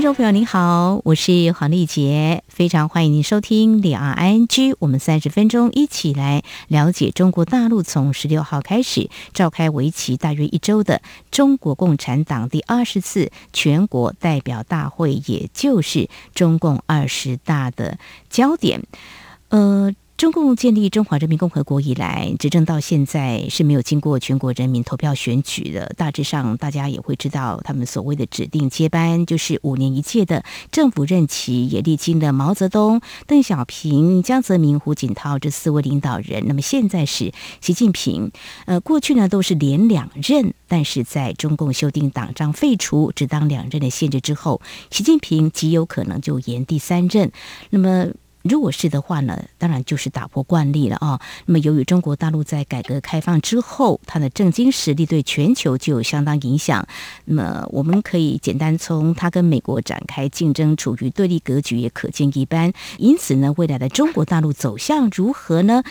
听众朋友您好，我是黄丽杰，非常欢迎您收听两岸 ING。我们三十分钟一起来了解中国大陆从十六号开始召开为期大约一周的中国共产党第二十次全国代表大会，也就是中共二十大的焦点。呃。中共建立中华人民共和国以来，执政到现在是没有经过全国人民投票选举的。大致上，大家也会知道，他们所谓的指定接班就是五年一届的政府任期，也历经了毛泽东、邓小平、江泽民、胡锦涛这四位领导人。那么现在是习近平。呃，过去呢都是连两任，但是在中共修订党章废除只当两任的限制之后，习近平极有可能就延第三任。那么。如果是的话呢，当然就是打破惯例了啊。那么，由于中国大陆在改革开放之后，它的政经实力对全球就有相当影响。那么，我们可以简单从它跟美国展开竞争，处于对立格局，也可见一斑。因此呢，未来的中国大陆走向如何呢？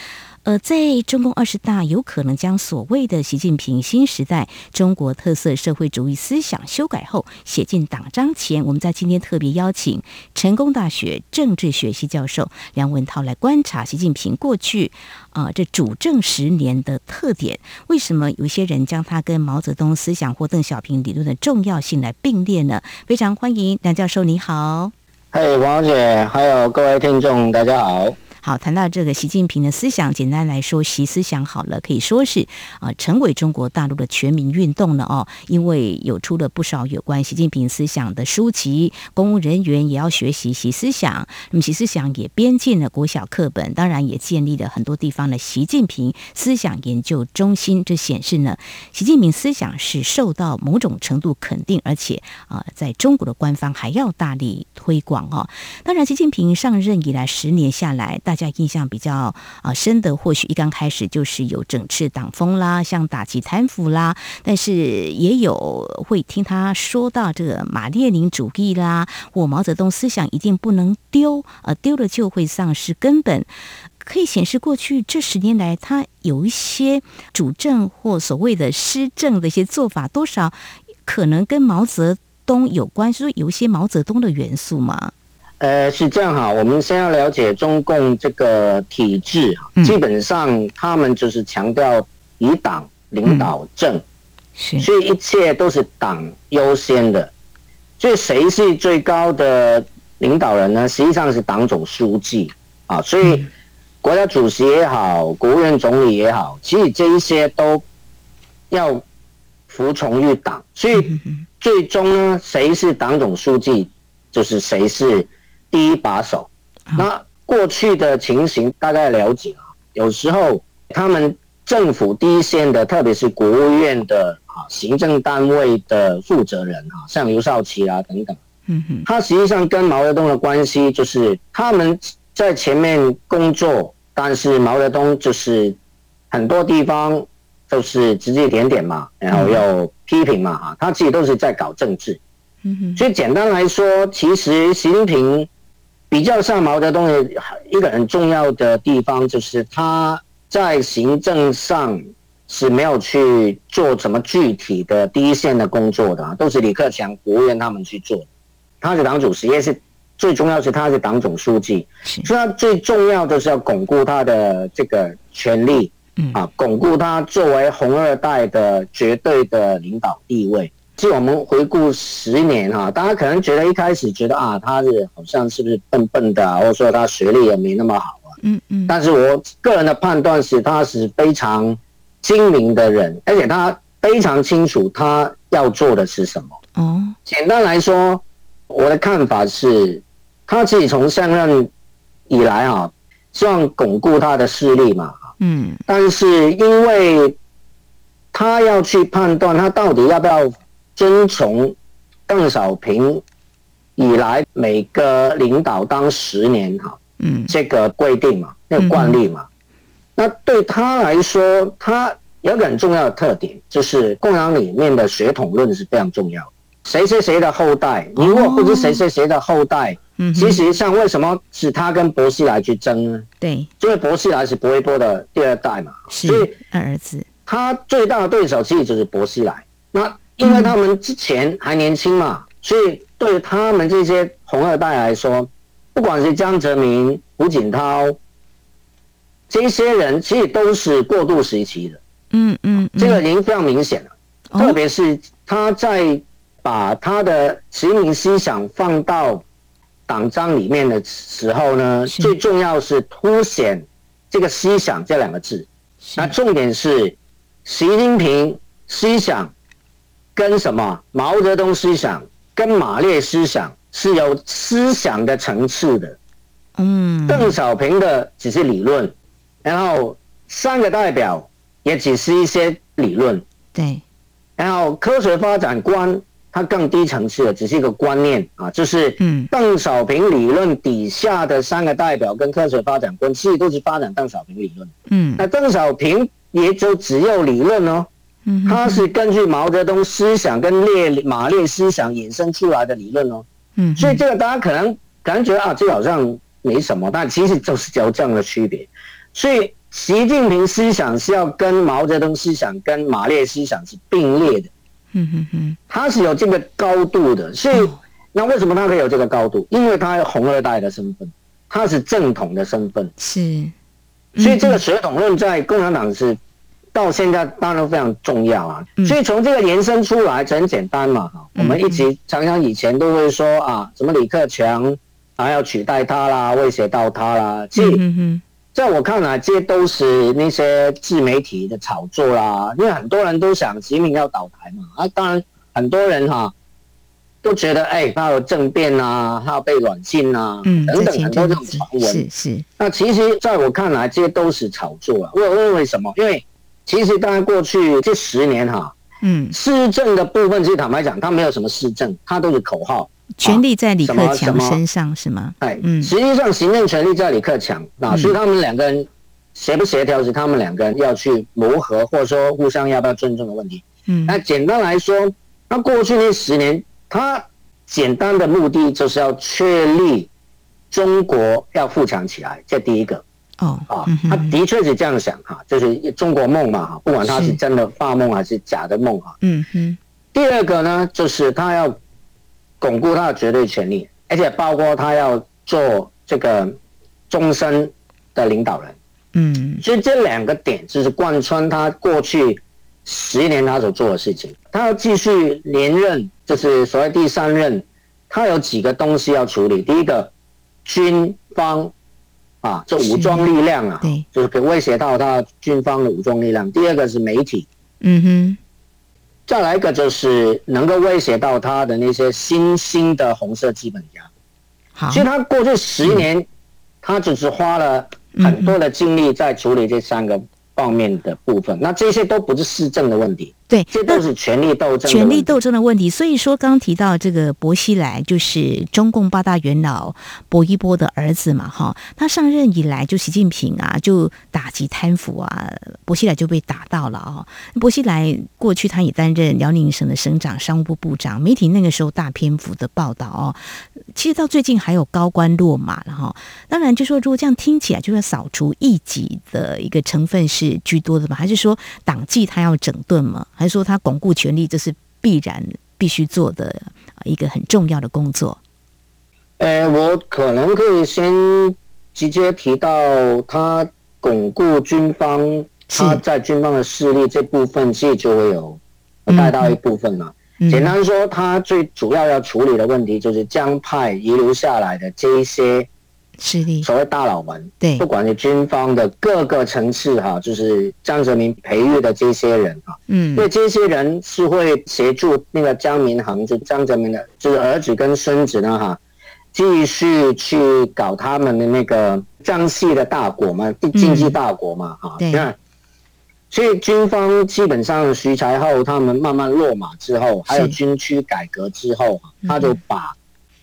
呃，在中共二十大有可能将所谓的习近平新时代中国特色社会主义思想修改后写进党章前，我们在今天特别邀请成功大学政治学系教授梁文涛来观察习近平过去啊、这主政十年的特点。为什么有些人将他跟毛泽东思想或邓小平理论的重要性来并列呢？非常欢迎梁教授，你好。嗨，王姐，还有各位听众，大家好。好，谈到这个习近平的思想，简单来说，习思想好了，可以说是啊、成为中国大陆的全民运动了哦。因为有出了不少有关习近平思想的书籍，公务人员也要学习习思想。那么习思想也编进了国小课本，当然也建立了很多地方的习近平思想研究中心。这显示呢，习近平思想是受到某种程度肯定，而且啊、在中国的官方还要大力推广哦。当然，习近平上任以来十年下来，大家印象比较啊深的，或许一刚开始就是有整治党风啦，像打击贪腐啦，但是也有会听他说到这个马列宁主义啦，或毛泽东思想一定不能丢，呃，丢了就会丧失根本。可以显示过去这十年来，他有一些主政或所谓的施政的一些做法，多少可能跟毛泽东有关，是说有一些毛泽东的元素吗？呃，是这样哈，我们先要了解中共这个体制，基本上他们就是强调以党领导政，嗯、所以一切都是党优先的。所以谁是最高的领导人呢？实际上是党总书记啊。所以国家主席也好，国务院总理也好，其实这一些都要服从于党。所以最终呢，谁是党总书记，就是谁是。第一把手，那过去的情形大概了解啊。有时候他们政府第一线的，特别是国务院的啊行政单位的负责人啊，像刘少奇啊等等，嗯哼，他实际上跟毛泽东的关系就是他们在前面工作，但是毛泽东就是很多地方都是指指点点嘛，然后又批评嘛，啊，他自己都是在搞政治，嗯哼，所以简单来说，其实习近平。比较像毛泽东的一个很重要的地方，就是他在行政上是没有去做什么具体的第一线的工作的，啊都是李克强国务院他们去做。他是党主席，也是最重要是他是党总书记，所以他最重要的是要巩固他的这个权力，啊，巩固他作为红二代的绝对的领导地位。其实我们回顾十年哈，大家可能觉得一开始觉得啊，他是好像是不是笨笨的啊，或者说他学历也没那么好啊。嗯嗯。但是我个人的判断是，他是非常精明的人，而且他非常清楚他要做的是什么。哦。简单来说，我的看法是，他自己从上任以来啊，希望巩固他的势力嘛。嗯。但是因为他要去判断他到底要不要。遵从邓小平以来每个领导当十年哈，嗯，这个规定嘛，那个惯例嘛，那对他来说，他有一个很重要的特点，就是共产党里面的血统论是非常重要的。谁谁谁的后代。你如果不是谁谁谁的后代，嗯，其实像为什么是他跟薄熙来去争呢？对，因为薄熙来是薄一波的第二代嘛，是所以二儿子。他最大的对手其实就是薄熙来。那因为他们之前还年轻嘛，所以对他们这些红二代来说，不管是江泽民、胡锦涛。这些人其实都是过渡时期的，嗯嗯，这个已经非常明显了。特别是他在把他的殖民思想放到党章里面的时候呢，最重要是凸显这个思想这两个字。那重点是习近平思想跟什么？毛泽东思想跟马列思想是有思想的层次的。嗯，邓小平的只是理论。然后三个代表也只是一些理论，对。然后科学发展观它更低层次的，只是一个观念啊，就是嗯，邓小平理论底下的三个代表跟科学发展观，其实都是发展邓小平理论。嗯，那邓小平也就只有理论哦，嗯，他是根据毛泽东思想跟列马列思想衍生出来的理论哦。嗯，所以这个大家可能感觉啊，这好像没什么，但其实就是有这样的区别。所以，习近平思想是要跟毛泽东思想、跟马列思想是并列的。嗯哼哼，他是有这个高度的。所以，那为什么他可以有这个高度？因为他有红二代的身份，他是正统的身份。是，所以这个血统论在共产党是到现在当然非常重要啊。所以从这个延伸出来，就很简单嘛。哈，我们一直常常以前都会说啊，什么李克强啊要取代他啦，威胁到他啦。其实。在我看来，这些都是那些自媒体的炒作啦。因为很多人都想习近平要倒台嘛，啊，当然很多人哈都觉得，哎，他有政变啊，他要被软禁啊，嗯，等等很多这种传闻。是是。那其实在我看来，这些都是炒作啊。我问为什么？因为其实当然过去这十年哈，嗯，施政的部分，其实坦白讲，他没有什么施政，他都是口号。权力在李克强身上是吗？哎，嗯，实际上行政权力在李克强啊，所以他们两个人协不协调是他们两个人要去磨合，或者说互相要不要尊重的问题。嗯，那简单来说，那过去那十年，他简单的目的就是要确立中国要富强起来，这第一个。哦，啊，他的确是这样想哈，就是中国梦嘛哈，不管他是真的发梦还是假的梦哈。嗯哼。第二个呢，就是他要。巩固他的绝对权力，而且包括他要做这个终身的领导人，嗯，所以这两个点就是贯穿他过去十年他所做的事情。他要继续连任，就是所谓第三任，他有几个东西要处理。第一个，军方啊，这武装力量啊，对，就是可威胁到他军方的武装力量。第二个是媒体，嗯哼。再来一个就是能够威胁到他的那些新兴的红色资本家，好，其实他过去十年，他只是花了很多的精力在处理这三个方面的部分，那这些都不是市政的问题。对，这都是权力斗争，权力斗争的问题。所以说，刚刚提到这个薄熙来，就是中共八大元老薄一波的儿子嘛，哈。他上任以来，就习近平啊，就打击贪腐啊，薄熙来就被打到了啊。薄熙来过去他也担任辽宁省的省长、商务部部长，媒体那个时候大篇幅的报道哦。其实到最近还有高官落马了哈。当然，就说如果这样听起来，就要扫除异己的一个成分是居多的嘛？还是说党纪他要整顿嘛？还是说他巩固权力，这是必然必须做的一个很重要的工作。呃，我可能可以先直接提到他巩固军方，他在军方的势力这部分，其实就会有带到一部分了。嗯、简单说，他最主要要处理的问题，就是江派遗留下来的这一些。是的，所谓大佬们，对，不管是军方的各个层次哈，就是江泽民培育的这些人哈，嗯，因为这些人是会协助那个江民恒，就江泽民的，就是儿子跟孙子呢哈，继续去搞他们的那个江系的大国嘛，经济大国嘛哈，对，所以军方基本上徐才厚他们慢慢落马之后，还有军区改革之后，他就把。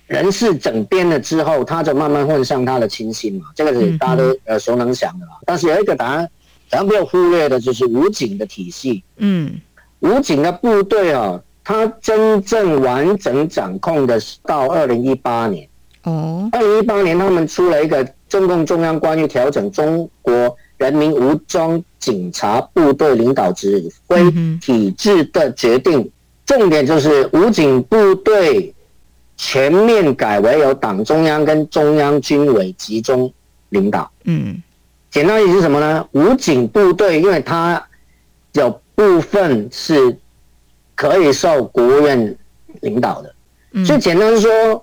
人事整编了之后，他就慢慢混上他的亲信嘛，这个是大家都耳熟能详的啦。但是有一个答案，咱不要忽略的，就是武警的体系。嗯，武警的部队啊，他真正完整掌控的是到二零一八年。哦，二零一八年他们出了一个中共中央关于调整中国人民武装警察部队领导指挥体制的决定，重点就是武警部队全面改为由党中央跟中央军委集中领导。嗯，简单意思是什么呢？武警部队因为它有部分是可以受国务院领导的，所以简单说。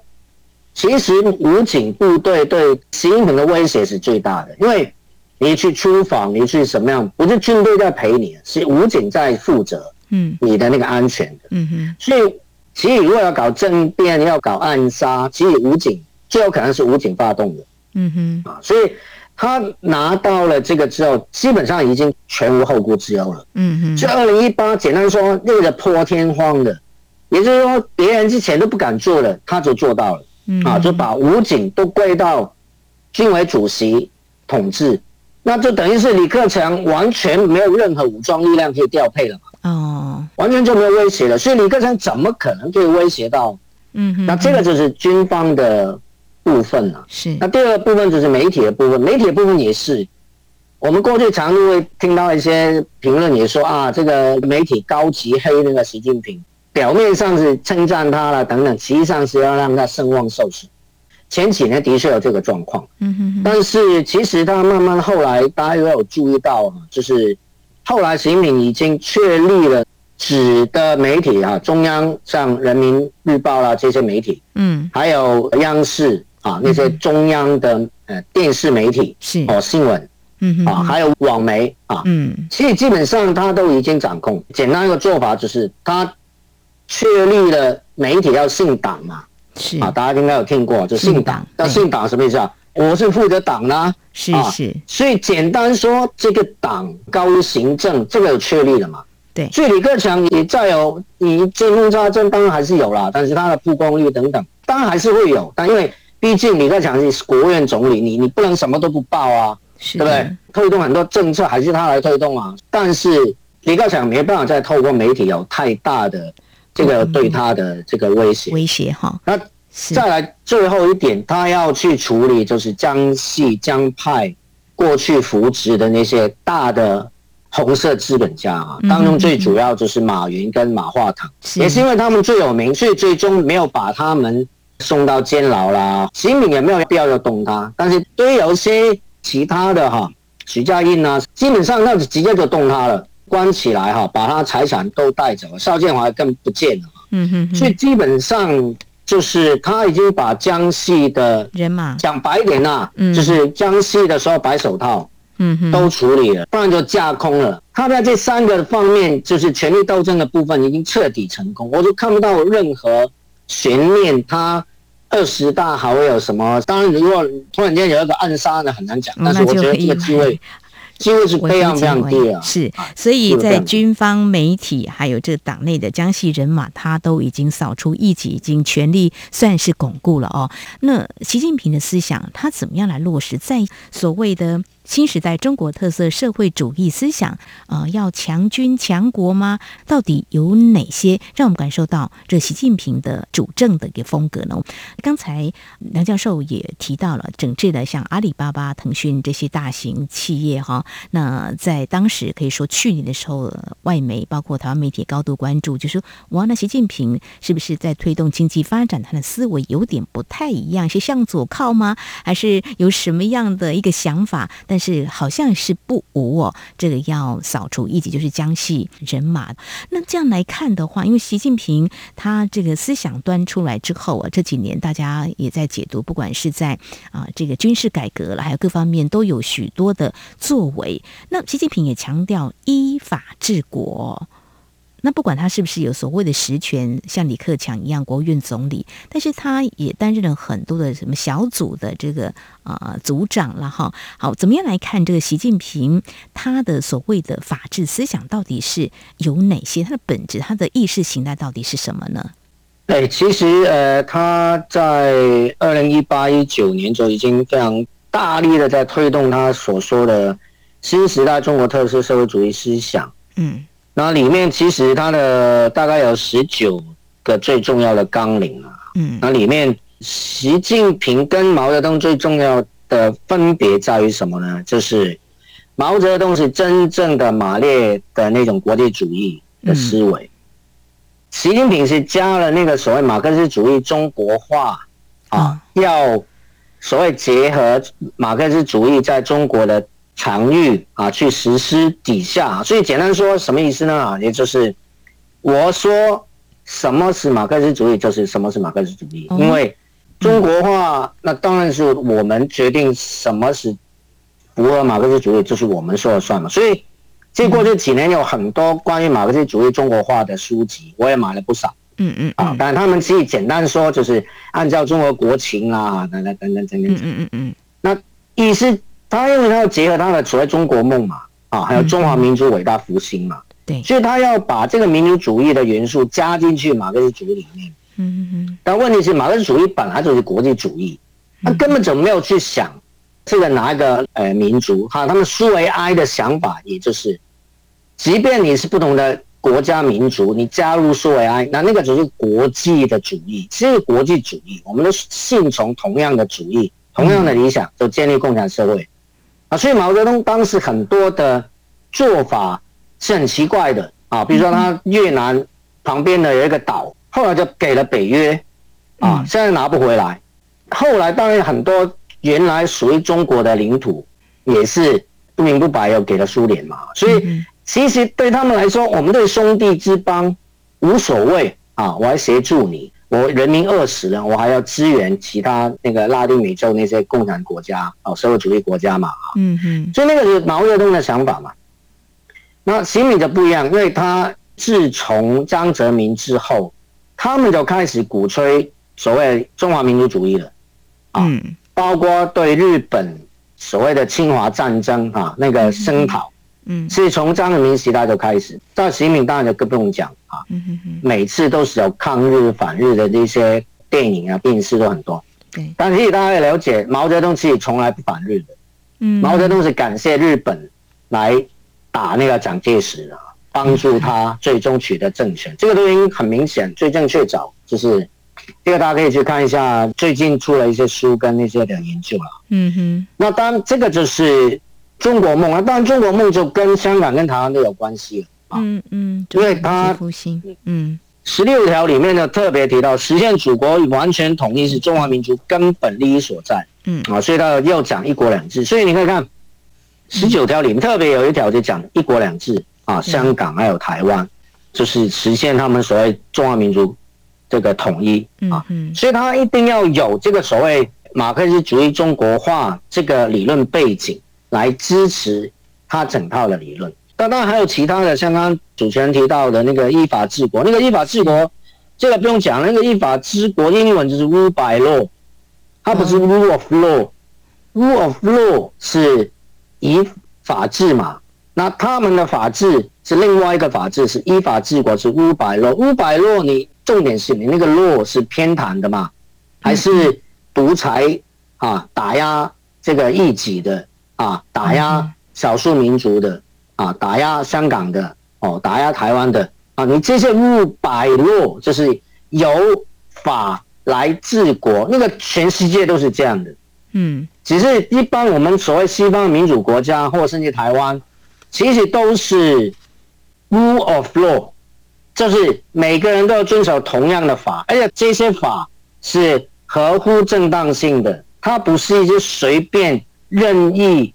其实武警部队对习近平的威胁是最大的，因为你去出访，你去什么样，不是军队在陪你，是武警在负责，嗯，你的那个安全的，嗯哼。所以，其实如果要搞政变，要搞暗杀，其实武警最有可能是武警发动的，嗯哼。啊，所以他拿到了这个之后，基本上已经全无后顾之忧了，嗯哼。所以二零一八，简单说，那个破天荒的，也就是说别人之前都不敢做的，他就做到了。啊，就把武警都归到军委主席统治，那就等于是李克强完全没有任何武装力量可以调配了嘛？哦，完全就没有威胁了。所以李克强怎么可能可以威胁到？嗯哼，那这个就是军方的部分了。是。那第二个部分就是媒体的部分，媒体的部分也是，我们过去常常会听到一些评论也说啊，这个媒体高级黑那个习近平。表面上是称赞他了等等，实际上是要让他声望受损。前几年的确有这个状况，嗯哼，但是其实他慢慢后来大家也有注意到，就是后来习近平已经确立了纸的媒体啊，中央像人民日报啦这些媒体，嗯，还有央视啊那些中央的呃电视媒体是哦新闻，嗯啊还有网媒啊，嗯，其实基本上他都已经掌控。简单一个做法就是他。确立了媒体要姓党嘛？是啊，大家应该有听过，就姓党。那姓党什么意思啊？我是负责党呢，是是。所以简单说，这个党高于行政，这个有确立了嘛？对。所以李克强也再有你见缝插针，当然还是有啦，但是他的曝光率等等，当然还是会有。但因为毕竟李克强是国务院总理，你你不能什么都不报啊，对不对？推动很多政策还是他来推动啊。但是李克强没办法再透过媒体有太大的。这个对他的这个威胁，威胁哈。那再来最后一点，他要去处理就是江系江派过去扶植的那些大的红色资本家啊，当中最主要就是马云跟马化腾，也是因为他们最有名，所以最终没有把他们送到监牢啦。习近平也没有必要要动他，但是对于有一些其他的哈，许家印啊，基本上那就直接就动他了。关起来哈，把他财产都带走了，邵建华更不见了。嗯哼，所以基本上就是他已经把江西的人马讲白一点呐，就是江西的所有白手套，嗯哼，都处理了，不然就架空了。他在这三个方面，就是权力斗争的部分已经彻底成功，我就看不到任何悬念。他二十大还会有什么？当然，如果突然间有一个暗杀呢，很难讲。但是我觉得这个机会。机会是非常非常低啊！是，所以在军方、媒体还有这个党内的江西人马，他都已经扫除异己，已经全力算是巩固了哦。那习近平的思想，他怎么样来落实在所谓的？新时代中国特色社会主义思想，呃，要强军强国吗？到底有哪些让我们感受到这习近平的主政的一个风格呢？刚才梁教授也提到了整治的像阿里巴巴、腾讯这些大型企业哈。那在当时可以说去年的时候，外媒包括台湾媒体高度关注，就说哇，那习近平是不是在推动经济发展？他的思维有点不太一样，是向左靠吗？还是有什么样的一个想法？但是好像是不无哦，这个要扫除异己，就是江西人马。那这样来看的话，因为习近平他这个思想端出来之后啊，这几年大家也在解读，不管是在啊这个军事改革了，还有各方面都有许多的作为。那习近平也强调依法治国。那不管他是不是有所谓的实权，像李克强一样国务院总理，但是他也担任了很多的什么小组的这个啊、呃、组长了哈。好，怎么样来看这个习近平他的所谓的法治思想到底是有哪些？他的本质，他的意识形态到底是什么呢？对，其实呃，他在二零一八一九年就已经非常大力的在推动他所说的新时代中国特色社会主义思想。嗯。那里面其实它的大概有十九个最重要的纲领啊。嗯，那里面习近平跟毛泽东最重要的分别在于什么呢？就是毛泽东是真正的马列的那种国际主义的思维，嗯、习近平是加了那个所谓马克思主义中国化啊，要所谓结合马克思主义在中国的。场域啊，去实施底下，所以简单说什么意思呢？啊，也就是我说什么是马克思主义，就是什么是马克思主义。因为中国化，那当然是我们决定什么是符合马克思主义，就是我们说了算嘛。所以，这过去几年有很多关于马克思主义中国化的书籍，我也买了不少。嗯嗯啊，但他们其实简单说，就是按照中国国情啊，等等等等等等。嗯嗯嗯，那意思。他因为他要结合他的所谓中国梦嘛，啊，还有中华民族伟大复兴嘛，对，所以他要把这个民族主义的元素加进去马克思主义里面。嗯嗯。但问题是，马克思主义本来就是国际主义，他根本就没有去想这个哪一个呃民族哈，他们苏维埃的想法，也就是，即便你是不同的国家民族，你加入苏维埃，那那个只是国际的主义，其实国际主义，我们都信从同样的主义，同样的理想，就建立共产社会。所以毛泽东当时很多的做法是很奇怪的啊，比如说他越南旁边的有一个岛，后来就给了北约，啊，现在拿不回来。后来当然很多原来属于中国的领土也是不明不白又给了苏联嘛。所以其实对他们来说，我们对兄弟之邦无所谓啊，我还协助你。我人民饿死了，我还要支援其他那个拉丁美洲那些共产国家哦，社会主义国家嘛，嗯嗯，所以那个是毛泽东的想法嘛。那习近平就不一样，因为他自从江泽民之后，他们就开始鼓吹所谓中华民族主义了，啊，包括对日本所谓的侵华战争啊那个声讨。嗯，是从江泽民时代就开始，到习近平当然就更不用讲啊。嗯哼哼，每次都是有抗日反日的这些电影啊、电视都很多。对，但是大家也了解，毛泽东其实从来不反日的。嗯，毛泽东是感谢日本来打那个蒋介石的，帮助他最终取得政权。这个都已经很明显，最正确找就是这个，大家可以去看一下最近出了一些书跟那些的研究了。嗯哼，那当然这个就是。中国梦啊，当然中国梦就跟香港跟台湾都有关系了啊。嗯嗯，因为它复兴，嗯，十六条里面呢特别提到，实现祖国完全统一是中华民族根本利益所在。嗯啊，所以他又讲一国两制。所以你可以看十九条里面特别有一条就讲一国两制啊，香港还有台湾就是实现他们所谓中华民族这个统一啊。嗯，所以他一定要有这个所谓马克思主义中国化这个理论背景。来支持他整套的理论，当然还有其他的，像刚刚主持人提到的那个依法治国，那个依法治国，这个不用讲，那个依法治国英文就是 rule by law，它不是 rule of law，rule of law 是以法治嘛，那他们的法治是另外一个法治，是依法治国是 rule by law，rule by law 你重点是你那个 law 是偏袒的嘛，还是独裁啊，打压这个异己的？啊，打压少数民族的啊，打压香港的哦，打压台湾的啊，你这些 rule by law 就是由法来治国，那个全世界都是这样的。嗯，只是一般我们所谓西方民主国家，或甚至台湾，其实都是 rule of law，就是每个人都要遵守同样的法，而且这些法是合乎正当性的，它不是一些随便。任意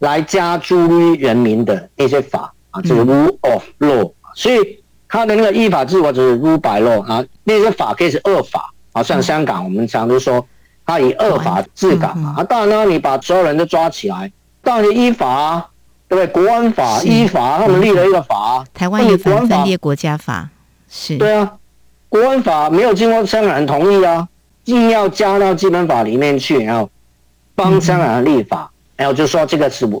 来加诸于人民的那些法啊，这个 rule of law，所以他的那个依法治国就是 rule by law 啊，那些法可以是恶法啊，像香港我们常都说他以恶法治港啊，当然呢，你把所有人都抓起来，当然依法，对不对？国安法依法，他们立了一个法，台湾也反分裂国家法，是，对啊，国安法没有经过香港人同意啊，硬要加到基本法里面去，然后。帮香港人立法，然后就说这个是我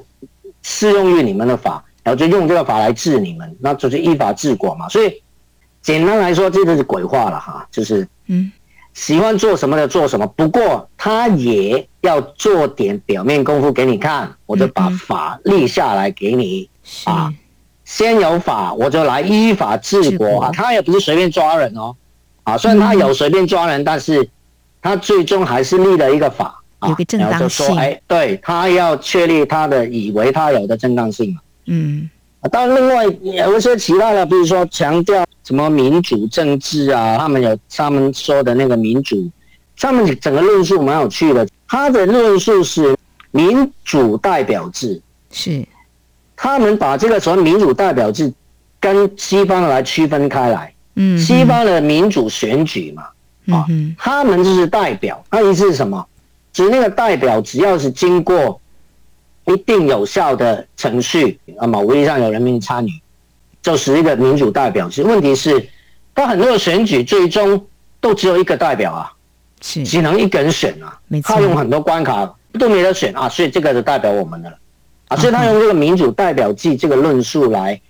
适用于你们的法，然后就用这个法来治你们，那就是依法治国嘛。所以简单来说，这就是鬼话了哈，就是嗯，喜欢做什么的做什么。不过他也要做点表面功夫给你看，我就把法立下来给你啊，先有法，我就来依法治国啊。他也不是随便抓人哦，啊，虽然他有随便抓人，嗯、但是他最终还是立了一个法啊，有个正当性。哎，对他要确立他的以为他有的正当性嘛。嗯，但另外有一些其他的，比如说强调什么民主政治啊，他们有他们说的那个民主，他们整个论述蛮有趣的。他的论述是民主代表制，是他们把这个所谓民主代表制跟西方来区分开来。嗯，西方的民主选举嘛，啊，他们就是代表，那意思是什么？指那个代表只要是经过。一定有效的程序，啊，某意义上有人民参与，就是一个民主代表制。问题是，他很多的选举最终都只有一个代表啊，是只能一个人选啊，他用很多关卡都没得选啊，所以这个就代表我们的了啊，所以他用这个民主代表制这个论述来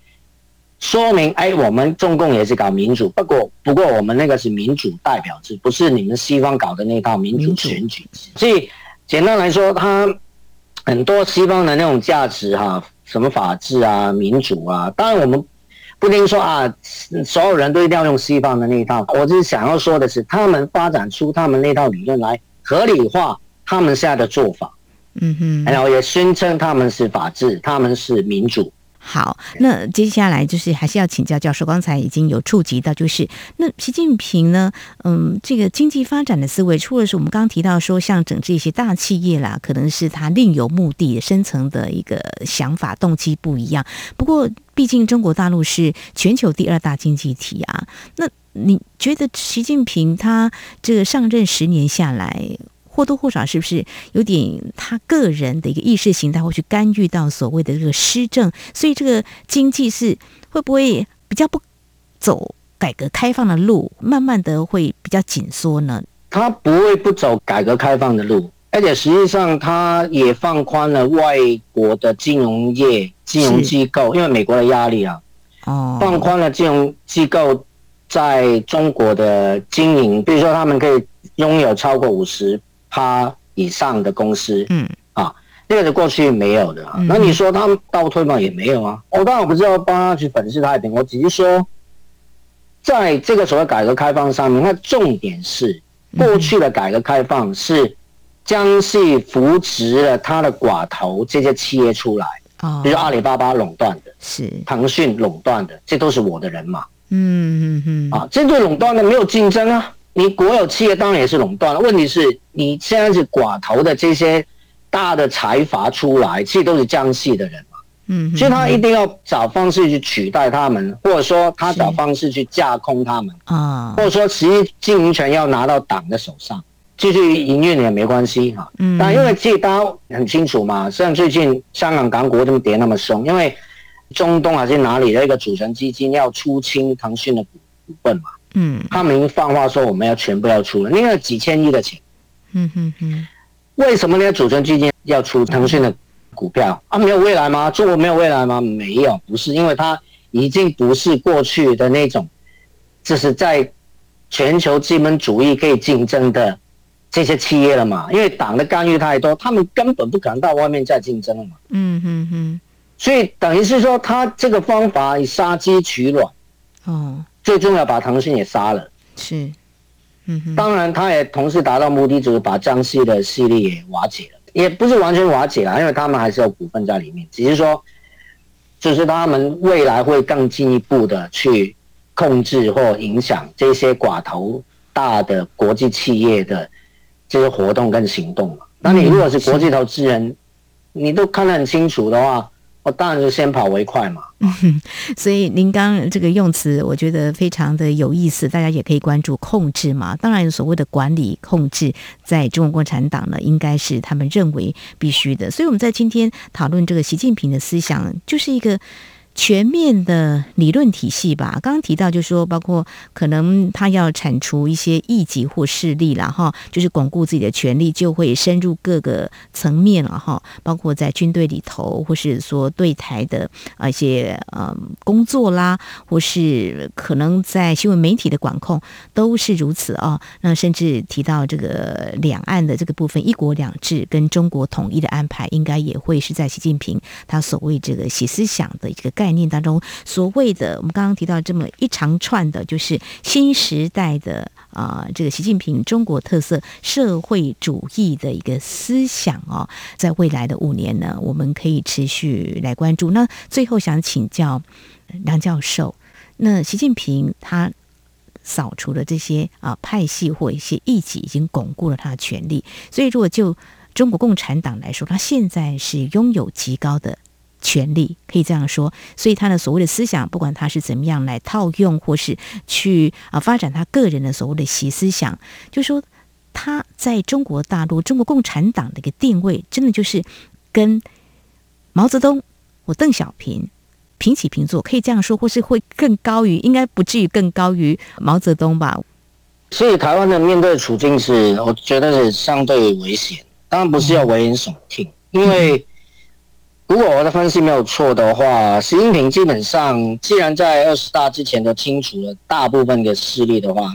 说明，哎，我们中共也是搞民主，不过不过我们那个是民主代表制，不是你们西方搞的那套民主选举制。所以简单来说，他。很多西方的那种价值哈，什么法治啊、民主啊，当然我们不一定说啊，所有人都一定要用西方的那一套。我只是想要说的是，他们发展出他们那套理论来合理化他们现在的做法，嗯哼，然后也宣称他们是法治，他们是民主。好，那接下来就是还是要请教教授，刚才已经有触及到，就是那习近平呢，嗯，这个经济发展的思维，除了是我们刚刚提到说像整治一些大企业啦，可能是他另有目的、深层的一个想法、动机不一样。不过，毕竟中国大陆是全球第二大经济体啊，那你觉得习近平他这个上任十年下来，或多或少是不是有点他个人的一个意识形态会去干预到所谓的这个施政，所以这个经济是会不会比较不走改革开放的路，慢慢的会比较紧缩呢？他不会不走改革开放的路，而且实际上他也放宽了外国的金融业、金融机构，因为美国的压力啊，哦，放宽了金融机构在中国的经营，比如说他们可以拥有超过五十。趴以上的公司，嗯啊，那个是过去没有的啊。那你说他们倒退吗？也没有啊。我当然不知道帮他去粉饰太平，我只是说，在这个所谓改革开放上面，那重点是过去的改革开放是江西扶植了他的寡头这些企业出来，啊，比如阿里巴巴垄断的，是腾讯垄断的，这都是我的人嘛。嗯嗯嗯，啊，这对垄断的没有竞争啊。你国有企业当然也是垄断了，问题是你现在是寡头的这些大的财阀出来，其实都是江西的人嘛，嗯，所以他一定要找方式去取代他们，或者说他找方式去架空他们啊，或者说实际经营权要拿到党的手上，继续营运也没关系哈，嗯，但因为其实大家很清楚嘛，像最近香港港股这么跌那么凶，因为中东还是哪里的一个主权基金要出清腾讯的股股份嘛。嗯，他们放话说我们要全部要出了，那个几千亿的钱，嗯哼哼，为什么那个主权基金要出腾讯的股票啊？没有未来吗？中国没有未来吗？没有，不是，因为它已经不是过去的那种，就是在全球资本主义可以竞争的这些企业了嘛？因为党的干预太多，他们根本不可能到外面再竞争了嘛。嗯哼哼，所以等于是说，他这个方法以杀鸡取卵，哦。最重要，把腾讯也杀了，是，嗯哼，当然，他也同时达到目的，就是把江西的势力也瓦解了，也不是完全瓦解了，因为他们还是有股份在里面，只是说，就是他们未来会更进一步的去控制或影响这些寡头大的国际企业的这些活动跟行动嘛。那你如果是国际投资人，你都看得很清楚的话。我当然是先跑为快嘛，所以您刚这个用词，我觉得非常的有意思，大家也可以关注控制嘛。当然，所谓的管理控制，在中国共产党呢，应该是他们认为必须的。所以我们在今天讨论这个习近平的思想，就是一个。全面的理论体系吧，刚刚提到就是说，包括可能他要铲除一些异己或势力了哈，就是巩固自己的权力，就会深入各个层面了哈，包括在军队里头，或是说对台的啊一些呃工作啦，或是可能在新闻媒体的管控都是如此啊。那甚至提到这个两岸的这个部分，一国两制跟中国统一的安排，应该也会是在习近平他所谓这个习思想的一个概概念当中，所谓的我们刚刚提到这么一长串的，就是新时代的啊、这个习近平中国特色社会主义的一个思想哦，在未来的五年呢，我们可以持续来关注。那最后想请教梁教授，那习近平他扫除了这些啊派系或一些异己，已经巩固了他的权力，所以如果就中国共产党来说，他现在是拥有极高的权力，可以这样说。所以他的所谓的思想，不管他是怎么样来套用，或是去啊发展他个人的所谓的习思想，就说他在中国大陆中国共产党的一个定位，真的就是跟毛泽东或邓小平平起平坐，可以这样说，或是会更高于，应该不至于更高于毛泽东吧？所以台湾的面对处境是，我觉得是相对危险。当然不是要危言耸听，因为如果我的分析没有错的话，习近平基本上既然在二十大之前都清除了大部分的势力的话，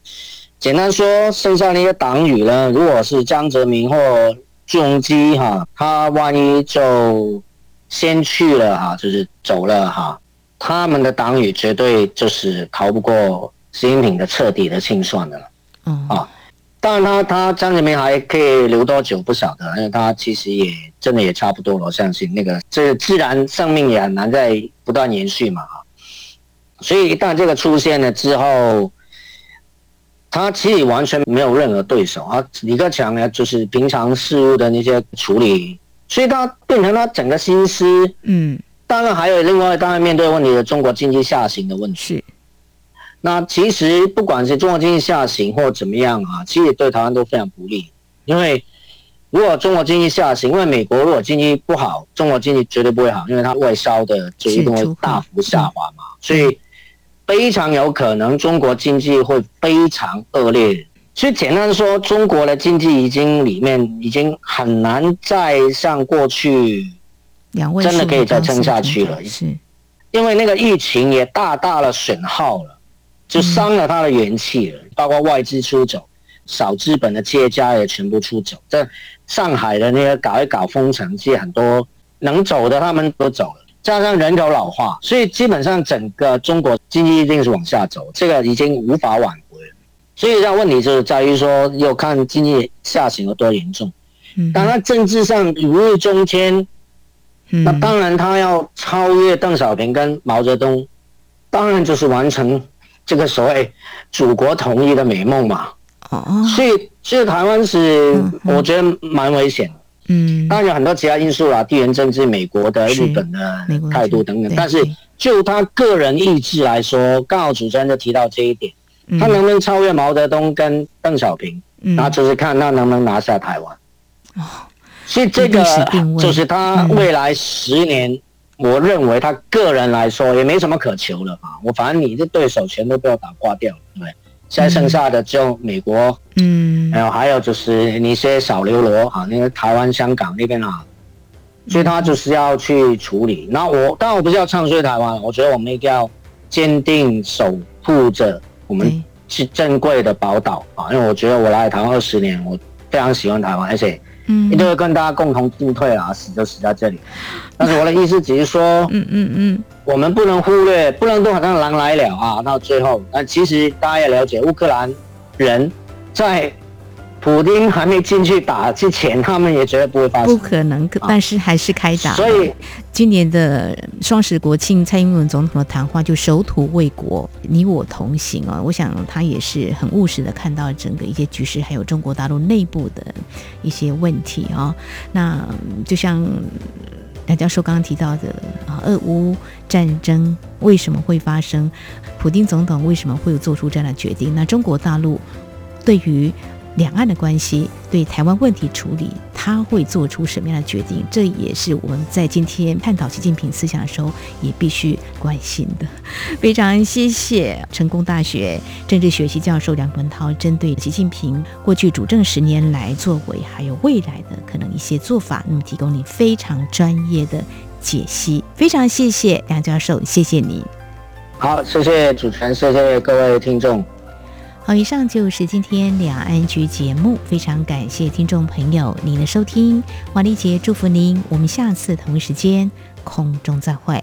简单说，剩下那些党羽呢，如果是江泽民或朱镕基哈，他万一就先去了哈，就是走了哈，他们的党羽绝对就是逃不过习近平的彻底的清算的了，嗯啊。当然他，他他江泽民还可以留多久不晓得，因为他其实也真的也差不多了。我相信那个这自然生命也很难再不断延续嘛，所以一旦这个出现了之后，他其实完全没有任何对手啊。李克强呢，就是平常事务的那些处理，所以他变成他整个心思。嗯，当然还有另外，当然面对问题的中国经济下行的问题。那其实不管是中国经济下行或怎么样啊，其实对台湾都非常不利。因为如果中国经济下行，因为美国如果经济不好，中国经济绝对不会好，因为它外销的这一定会大幅下滑嘛，所以非常有可能中国经济会非常恶劣。所以简单说，中国的经济已经里面已经很难再像过去真的可以再撑下去了，是因为那个疫情也大大的损耗了。就伤了他的元气了，包括外资出走，少资本的企业家也全部出走。在上海的那个搞一搞封城，其实很多能走的他们都走了，加上人口老化，所以基本上整个中国经济一定是往下走，这个已经无法挽回了。所以，这问题就是在于说，要看经济下行有多严重。当然，政治上如日中天，那当然他要超越邓小平跟毛泽东，当然就是完成。这个所谓祖国统一的美梦嘛，哦，所以所以台湾是我觉得蛮危险的，嗯，当然有很多其他因素啦，地缘政治、美国的、日本的态度等等，但是就他个人意志来说，刚好主持人就提到这一点，他能不能超越毛泽东跟邓小平，那就是看他能不能拿下台湾，哦，所以这个就是他未来十年。我认为他个人来说也没什么可求了啊！我反正你的对手全都被我打挂掉了，对不对？现在剩下的只有美国，嗯，还有还有就是那些小流罗啊，那个台湾、香港那边啊，所以他就是要去处理。那我当然我不是要唱衰台湾，我觉得我们一定要坚定守护着我们是珍贵的宝岛啊！因为我觉得我来台湾二十年，我非常喜欢台湾，而且。嗯，一定会跟大家共同进退啊，死就死在这里。但是我的意思只是说，嗯嗯嗯，我们不能忽略，不能都好像狼来了啊，到最后，但其实大家也了解，乌克兰人在。普丁还没进去打之前，他们也绝对不会发生。不可能，但是还是开打。所以今年的双十国庆，蔡英文总统的谈话就守土卫国，你我同行啊！我想他也是很务实的，看到整个一些局势，还有中国大陆内部的一些问题啊。那就像梁教授刚刚提到的啊，俄乌战争为什么会发生？普丁总统为什么会有做出这样的决定？那中国大陆对于两岸的关系，对台湾问题处理，他会做出什么样的决定？这也是我们在今天探讨习近平思想的时候，也必须关心的。非常谢谢成功大学政治学系教授梁文涛，针对习近平过去主政十年来作为，还有未来的可能一些做法，那么提供你非常专业的解析。非常谢谢梁教授，谢谢你。好，谢谢主持人，谢谢各位听众。好，以上就是今天两岸局节目，非常感谢听众朋友您的收听，瓦丽杰祝福您，我们下次同一时间空中再会。